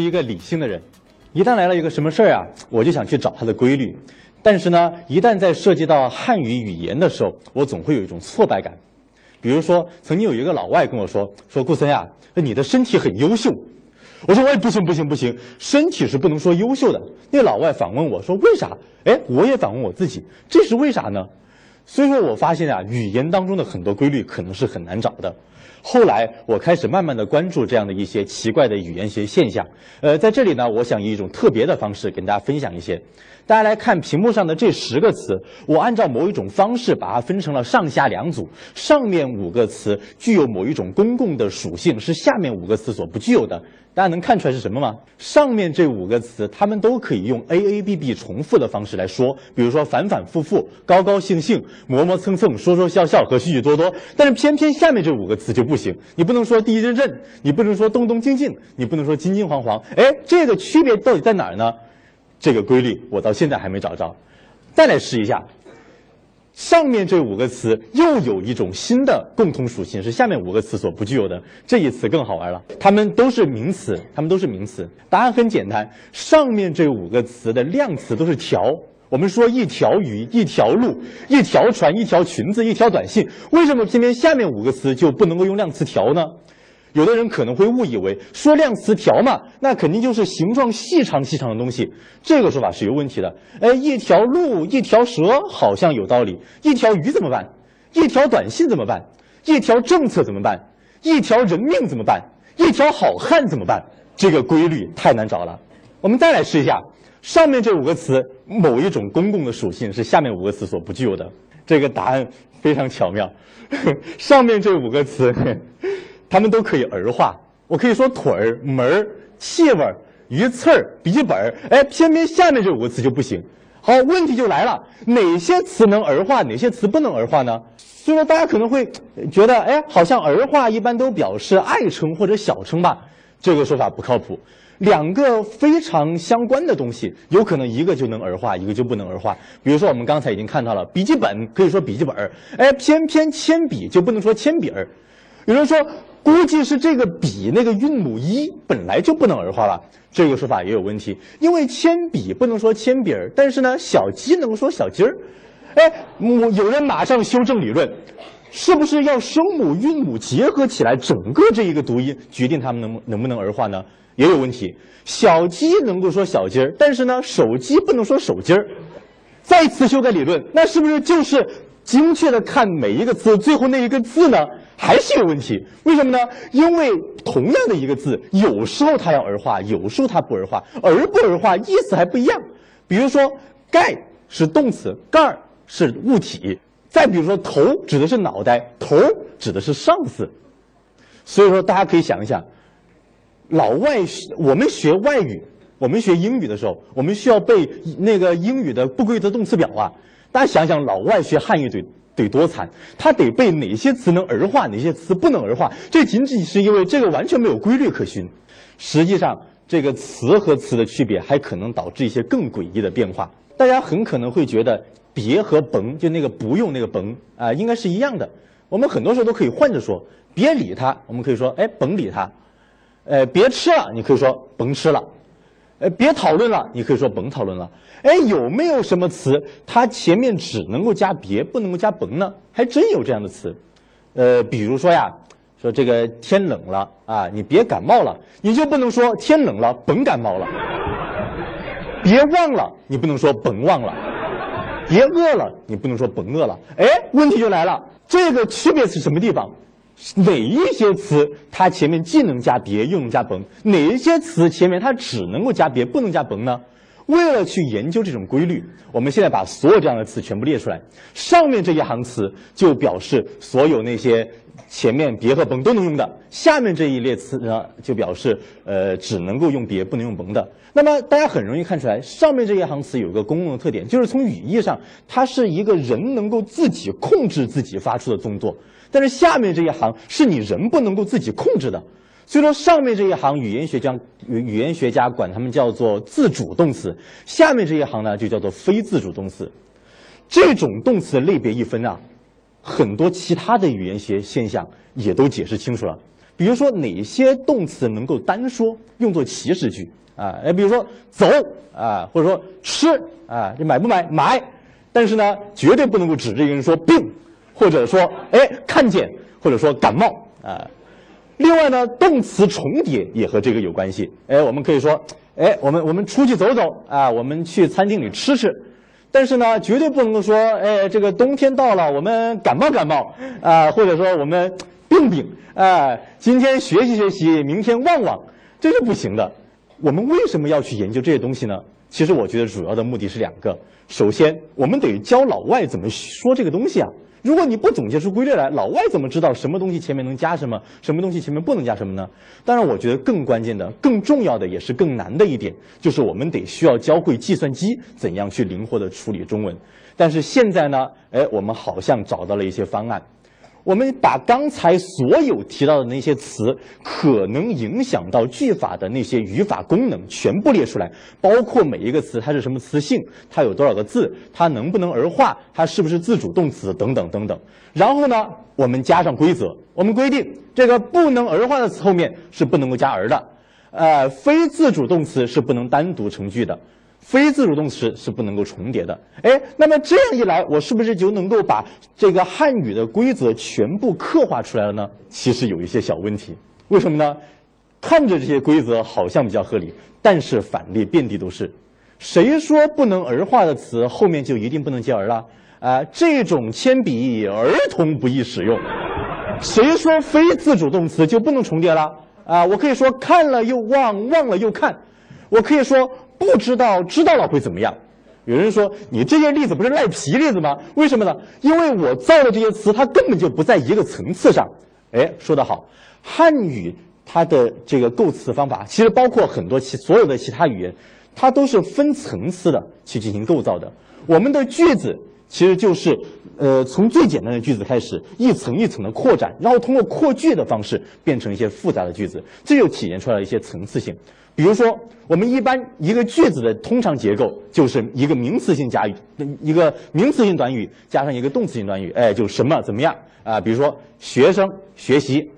一个理性的人，一旦来了一个什么事儿啊，我就想去找它的规律。但是呢，一旦在涉及到汉语语言的时候，我总会有一种挫败感。比如说，曾经有一个老外跟我说：“说顾森呀，你的身体很优秀。”我说：“哎，不行不行不行，身体是不能说优秀的。”那老外反问我说：“为啥？”哎，我也反问我自己：“这是为啥呢？”所以说我发现啊，语言当中的很多规律可能是很难找的。后来我开始慢慢的关注这样的一些奇怪的语言学现象。呃，在这里呢，我想以一种特别的方式跟大家分享一些。大家来看屏幕上的这十个词，我按照某一种方式把它分成了上下两组。上面五个词具有某一种公共的属性，是下面五个词所不具有的。大家能看出来是什么吗？上面这五个词，它们都可以用 a a b b 重复的方式来说，比如说反反复复、高高兴兴、磨磨蹭蹭、说说笑笑和许许多多。但是偏偏下面这五个词就不行，你不能说第一阵阵，你不能说动动静静，你不能说金金黄黄。哎，这个区别到底在哪儿呢？这个规律我到现在还没找着。再来试一下。上面这五个词又有一种新的共同属性，是下面五个词所不具有的。这一词更好玩了，它们都是名词，它们都是名词。答案很简单，上面这五个词的量词都是条。我们说一条鱼、一条路、一条船、一条裙子、一条短信，为什么偏偏下面五个词就不能够用量词条呢？有的人可能会误以为说量词条嘛，那肯定就是形状细长细长的东西。这个说法是有问题的。哎，一条路，一条蛇，好像有道理。一条鱼怎么办？一条短信怎么办？一条政策怎么办？一条人命怎么办？一条好汉怎么办？这个规律太难找了。我们再来试一下，上面这五个词某一种公共的属性是下面五个词所不具有的。这个答案非常巧妙，上面这五个词。它们都可以儿化，我可以说腿儿、门儿、气味儿、鱼刺儿、笔记本儿，哎，偏偏下面这五个词就不行。好，问题就来了，哪些词能儿化，哪些词不能儿化呢？所以说，大家可能会觉得，哎，好像儿化一般都表示爱称或者小称吧？这个说法不靠谱。两个非常相关的东西，有可能一个就能儿化，一个就不能儿化。比如说，我们刚才已经看到了，笔记本可以说笔记本儿，哎，偏偏铅笔就不能说铅笔儿。有人说。估计是这个笔那个韵母一本来就不能儿化了，这个说法也有问题。因为铅笔不能说铅笔儿，但是呢，小鸡能说小鸡儿。哎，母有人马上修正理论，是不是要声母韵母结合起来，整个这一个读音决定它们能能不能儿化呢？也有问题。小鸡能够说小鸡儿，但是呢，手机不能说手机儿。再次修改理论，那是不是就是精确的看每一个词最后那一个字呢？还是有问题，为什么呢？因为同样的一个字，有时候它要儿化，有时候它不儿化，儿不儿化意思还不一样。比如说，盖是动词，盖儿是物体。再比如说，头指的是脑袋，头指的是上司。所以说，大家可以想一想，老外我们学外语，我们学英语的时候，我们需要背那个英语的不规则动词表啊。大家想想，老外学汉语得。得多惨，他得背哪些词能儿化，哪些词不能儿化。这仅仅是因为这个完全没有规律可循。实际上，这个词和词的区别还可能导致一些更诡异的变化。大家很可能会觉得别和甭，就那个不用那个甭啊，应该是一样的。我们很多时候都可以换着说，别理他，我们可以说哎甭理他。呃，别吃了，你可以说甭吃了。呃，别讨论了，你可以说甭讨论了。哎，有没有什么词，它前面只能够加别，不能够加甭呢？还真有这样的词。呃，比如说呀，说这个天冷了啊，你别感冒了，你就不能说天冷了甭感冒了。别忘了，你不能说甭忘了。别饿了，你不能说甭饿了。哎，问题就来了，这个区别是什么地方？哪一些词它前面既能加别又能加甭？哪一些词前面它只能够加别不能加甭呢？为了去研究这种规律，我们现在把所有这样的词全部列出来。上面这一行词就表示所有那些前面别和甭都能用的，下面这一列词呢就表示呃只能够用别不能用甭的。那么大家很容易看出来，上面这一行词有一个公共的特点，就是从语义上它是一个人能够自己控制自己发出的动作。但是下面这一行是你人不能够自己控制的，所以说上面这一行语言学家语语言学家管他们叫做自主动词，下面这一行呢就叫做非自主动词。这种动词类别一分啊，很多其他的语言学现象也都解释清楚了。比如说哪些动词能够单说，用作祈使句啊？哎，比如说走啊，或者说吃啊，你买不买？买。但是呢，绝对不能够指着一个人说病，或者说哎看见，或者说感冒啊。另外呢，动词重叠也和这个有关系。哎，我们可以说，哎，我们我们出去走走啊，我们去餐厅里吃吃。但是呢，绝对不能够说，哎，这个冬天到了，我们感冒感冒啊，或者说我们病病啊，今天学习学习，明天望望，这是不行的。我们为什么要去研究这些东西呢？其实我觉得主要的目的是两个。首先，我们得教老外怎么说这个东西啊。如果你不总结出规律来，老外怎么知道什么东西前面能加什么，什么东西前面不能加什么呢？当然，我觉得更关键的、更重要的，也是更难的一点，就是我们得需要教会计算机怎样去灵活的处理中文。但是现在呢，哎，我们好像找到了一些方案。我们把刚才所有提到的那些词可能影响到句法的那些语法功能全部列出来，包括每一个词它是什么词性，它有多少个字，它能不能儿化，它是不是自主动词等等等等。然后呢，我们加上规则，我们规定这个不能儿化的词后面是不能够加儿的，呃，非自主动词是不能单独成句的。非自主动词是不能够重叠的，哎，那么这样一来，我是不是就能够把这个汉语的规则全部刻画出来了呢？其实有一些小问题，为什么呢？看着这些规则好像比较合理，但是反例遍地都是。谁说不能儿化的词后面就一定不能接儿了？啊，这种铅笔儿童不宜使用。谁说非自主动词就不能重叠了？啊，我可以说看了又忘，忘了又看，我可以说。不知道知道了会怎么样？有人说你这些例子不是赖皮例子吗？为什么呢？因为我造的这些词，它根本就不在一个层次上。哎，说得好，汉语它的这个构词方法，其实包括很多其所有的其他语言，它都是分层次的去进行构造的。我们的句子其实就是，呃，从最简单的句子开始，一层一层的扩展，然后通过扩句的方式变成一些复杂的句子，这就体现出来一些层次性。比如说，我们一般一个句子的通常结构就是一个名词性加语，一个名词性短语加上一个动词性短语，哎，就什么怎么样啊？比如说学生学习，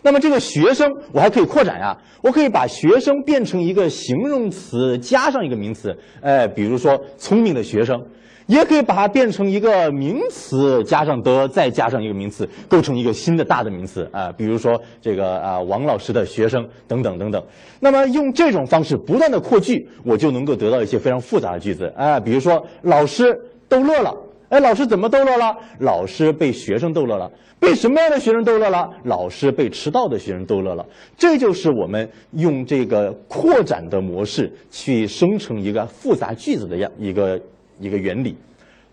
那么这个学生我还可以扩展呀，我可以把学生变成一个形容词加上一个名词，哎，比如说聪明的学生。也可以把它变成一个名词，加上的，再加上一个名词，构成一个新的大的名词啊，比如说这个啊，王老师的学生等等等等。那么用这种方式不断的扩句，我就能够得到一些非常复杂的句子啊，比如说老师逗乐了，哎，老师怎么逗乐了？老师被学生逗乐了，被什么样的学生逗乐了？老师被迟到的学生逗乐了。这就是我们用这个扩展的模式去生成一个复杂句子的样一个。一个原理，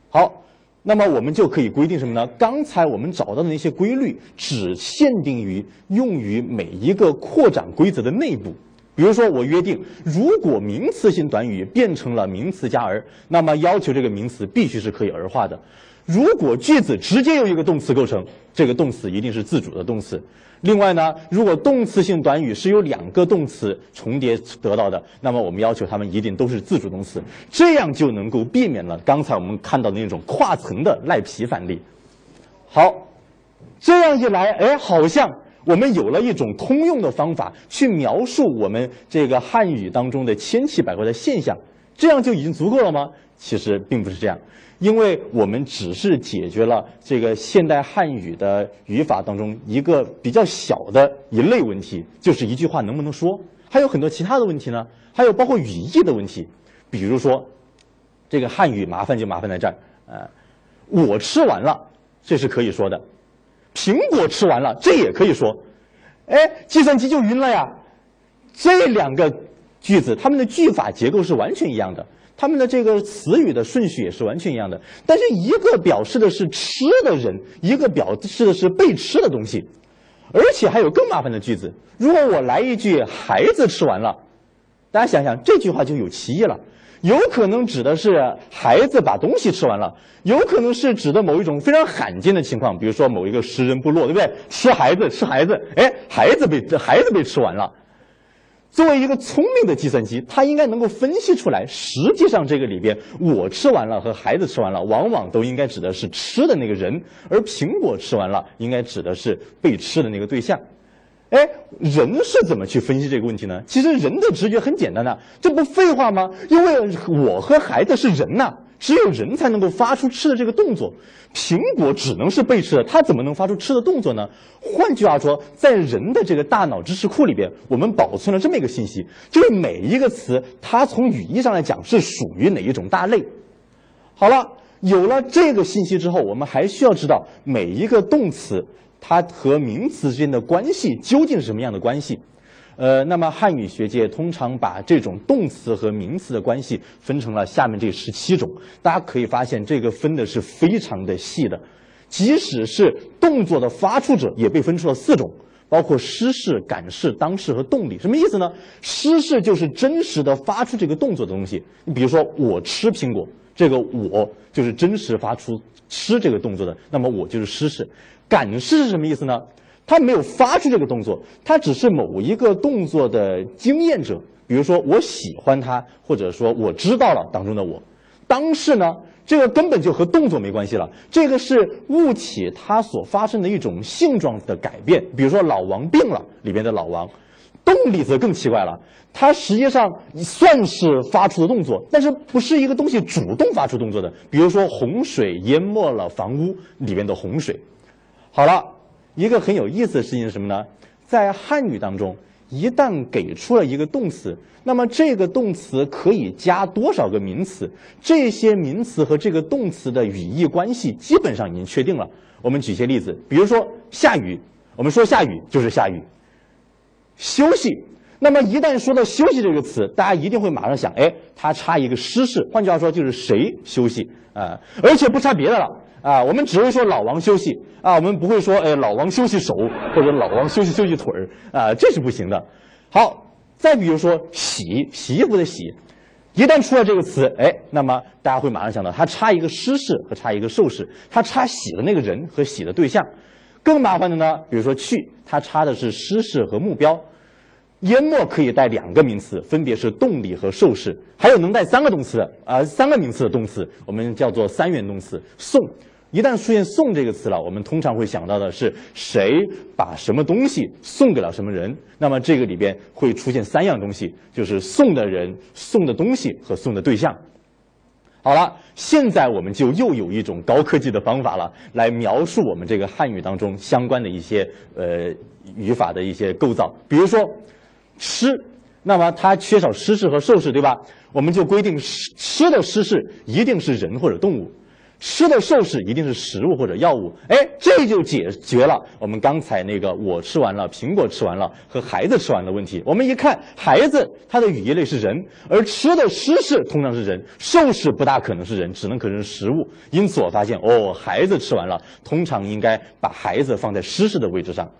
好，那么我们就可以规定什么呢？刚才我们找到的那些规律，只限定于用于每一个扩展规则的内部。比如说，我约定，如果名词性短语变成了名词加儿，那么要求这个名词必须是可以儿化的。如果句子直接由一个动词构成，这个动词一定是自主的动词。另外呢，如果动词性短语是由两个动词重叠得到的，那么我们要求它们一定都是自主动词，这样就能够避免了刚才我们看到的那种跨层的赖皮反例。好，这样一来，哎，好像我们有了一种通用的方法去描述我们这个汉语当中的千奇百怪的现象，这样就已经足够了吗？其实并不是这样。因为我们只是解决了这个现代汉语的语法当中一个比较小的一类问题，就是一句话能不能说，还有很多其他的问题呢，还有包括语义的问题，比如说，这个汉语麻烦就麻烦在这儿，呃，我吃完了，这是可以说的，苹果吃完了，这也可以说，哎，计算机就晕了呀，这两个句子它们的句法结构是完全一样的。他们的这个词语的顺序也是完全一样的，但是一个表示的是吃的人，一个表示的是被吃的东西，而且还有更麻烦的句子。如果我来一句“孩子吃完了”，大家想想这句话就有歧义了，有可能指的是孩子把东西吃完了，有可能是指的某一种非常罕见的情况，比如说某一个食人部落，对不对？吃孩子，吃孩子，哎，孩子被孩子被吃完了。作为一个聪明的计算机，它应该能够分析出来，实际上这个里边，我吃完了和孩子吃完了，往往都应该指的是吃的那个人，而苹果吃完了，应该指的是被吃的那个对象。哎，人是怎么去分析这个问题呢？其实人的直觉很简单的，这不废话吗？因为我和孩子是人呐，只有人才能够发出吃的这个动作，苹果只能是被吃的，它怎么能发出吃的动作呢？换句话说，在人的这个大脑知识库里边，我们保存了这么一个信息，就是每一个词，它从语义上来讲是属于哪一种大类。好了，有了这个信息之后，我们还需要知道每一个动词。它和名词之间的关系究竟是什么样的关系？呃，那么汉语学界通常把这种动词和名词的关系分成了下面这十七种。大家可以发现，这个分的是非常的细的。即使是动作的发出者，也被分出了四种，包括施事、感事、当事和动力。什么意思呢？施事就是真实的发出这个动作的东西。你比如说，我吃苹果，这个我就是真实发出吃这个动作的，那么我就是施事。感事是什么意思呢？他没有发出这个动作，他只是某一个动作的经验者。比如说，我喜欢他，或者说我知道了当中的我。当事呢，这个根本就和动作没关系了，这个是物体它所发生的一种性状的改变。比如说，老王病了，里边的老王。动力则更奇怪了，它实际上算是发出的动作，但是不是一个东西主动发出动作的。比如说，洪水淹没了房屋里边的洪水。好了，一个很有意思的事情是什么呢？在汉语当中，一旦给出了一个动词，那么这个动词可以加多少个名词？这些名词和这个动词的语义关系基本上已经确定了。我们举些例子，比如说下雨，我们说下雨就是下雨。休息，那么一旦说到休息这个词，大家一定会马上想，哎，它差一个失事，换句话说就是谁休息啊？而且不差别的了。啊，我们只会说老王休息啊，我们不会说哎老王休息手或者老王休息休息腿儿啊，这是不行的。好，再比如说洗洗衣服的洗，一旦出了这个词，哎，那么大家会马上想到它差一个失事和差一个受事，它差洗的那个人和洗的对象。更麻烦的呢，比如说去，它差的是失事和目标。淹没可以带两个名词，分别是动力和受事，还有能带三个动词啊，三个名词的动词，我们叫做三元动词送。一旦出现“送”这个词了，我们通常会想到的是谁把什么东西送给了什么人。那么这个里边会出现三样东西，就是送的人、送的东西和送的对象。好了，现在我们就又有一种高科技的方法了，来描述我们这个汉语当中相关的一些呃语法的一些构造。比如说吃，那么它缺少施事和受事，对吧？我们就规定吃吃的施事一定是人或者动物。吃的受事一定是食物或者药物，哎，这就解决了我们刚才那个我吃完了，苹果吃完了和孩子吃完的问题。我们一看，孩子他的语义类是人，而吃的湿事通常是人，受事不大可能是人，只能可能是食物。因此我发现，哦，孩子吃完了，通常应该把孩子放在湿事的位置上。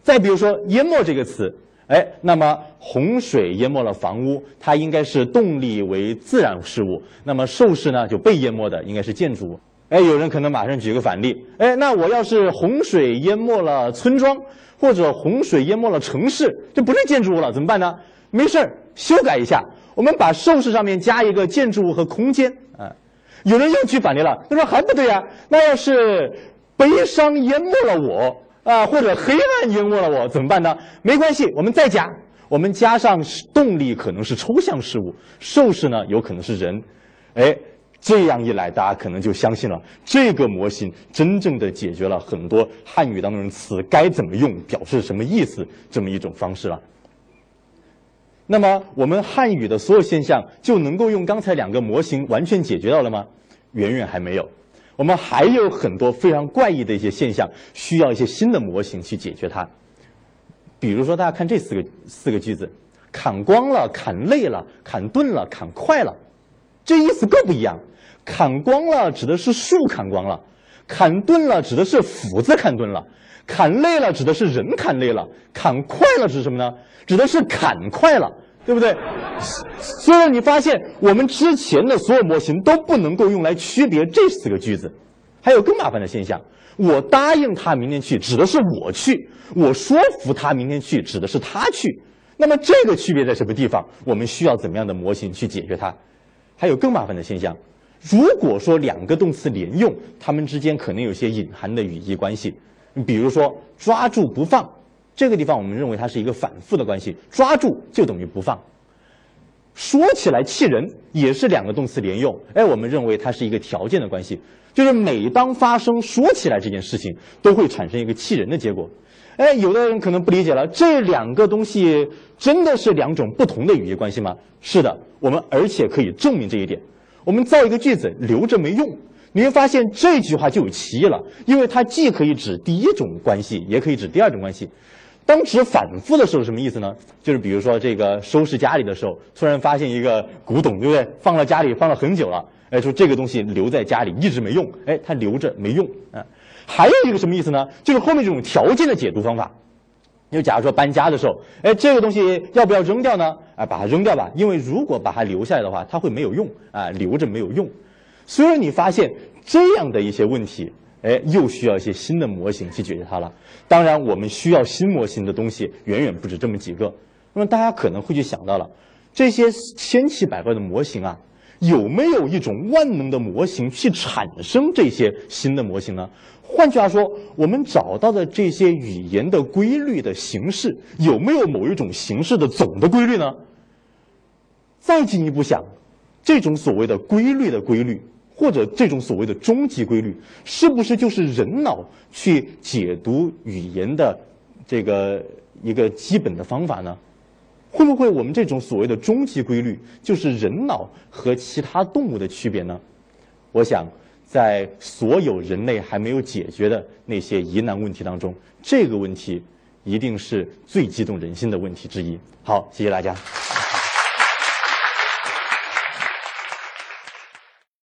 再比如说淹没这个词。哎，那么洪水淹没了房屋，它应该是动力为自然事物。那么受事呢，就被淹没的应该是建筑物。哎，有人可能马上举个反例，哎，那我要是洪水淹没了村庄，或者洪水淹没了城市，就不是建筑物了，怎么办呢？没事儿，修改一下，我们把受事上面加一个建筑物和空间啊。有人又举反例了，他说还不对啊，那要是悲伤淹没了我。啊，或者黑暗淹没了我，怎么办呢？没关系，我们再加，我们加上动力可能是抽象事物，受事呢有可能是人，哎，这样一来，大家可能就相信了这个模型真正的解决了很多汉语当中的词该怎么用，表示什么意思这么一种方式了。那么，我们汉语的所有现象就能够用刚才两个模型完全解决到了吗？远远还没有。我们还有很多非常怪异的一些现象，需要一些新的模型去解决它。比如说，大家看这四个四个句子：砍光了，砍累了，砍钝了，砍快了。这意思各不一样。砍光了指的是树砍光了，砍钝了指的是斧子砍钝了，砍累了指的是人砍累了，砍快了指什么呢？指的是砍快了。对不对？所以你发现我们之前的所有模型都不能够用来区别这四个句子。还有更麻烦的现象，我答应他明天去，指的是我去；我说服他明天去，指的是他去。那么这个区别在什么地方？我们需要怎么样的模型去解决它？还有更麻烦的现象，如果说两个动词连用，它们之间可能有些隐含的语义关系。你比如说抓住不放，这个地方我们认为它是一个反复的关系，抓住就等于不放。说起来气人也是两个动词连用，哎，我们认为它是一个条件的关系，就是每当发生说起来这件事情，都会产生一个气人的结果。哎，有的人可能不理解了，这两个东西真的是两种不同的语义关系吗？是的，我们而且可以证明这一点。我们造一个句子，留着没用，你会发现这句话就有歧义了，因为它既可以指第一种关系，也可以指第二种关系。当时反复的时候，什么意思呢？就是比如说这个收拾家里的时候，突然发现一个古董，对不对？放了家里放了很久了，哎，说这个东西留在家里一直没用，哎，它留着没用啊。还有一个什么意思呢？就是后面这种条件的解读方法。就假如说搬家的时候，哎，这个东西要不要扔掉呢？啊，把它扔掉吧，因为如果把它留下来的话，它会没有用啊，留着没有用。虽然你发现这样的一些问题。哎，又需要一些新的模型去解决它了。当然，我们需要新模型的东西远远不止这么几个。那么大家可能会去想到了，这些千奇百怪的模型啊，有没有一种万能的模型去产生这些新的模型呢？换句话说，我们找到的这些语言的规律的形式，有没有某一种形式的总的规律呢？再进一步想，这种所谓的规律的规律。或者这种所谓的终极规律，是不是就是人脑去解读语言的这个一个基本的方法呢？会不会我们这种所谓的终极规律，就是人脑和其他动物的区别呢？我想，在所有人类还没有解决的那些疑难问题当中，这个问题一定是最激动人心的问题之一。好，谢谢大家。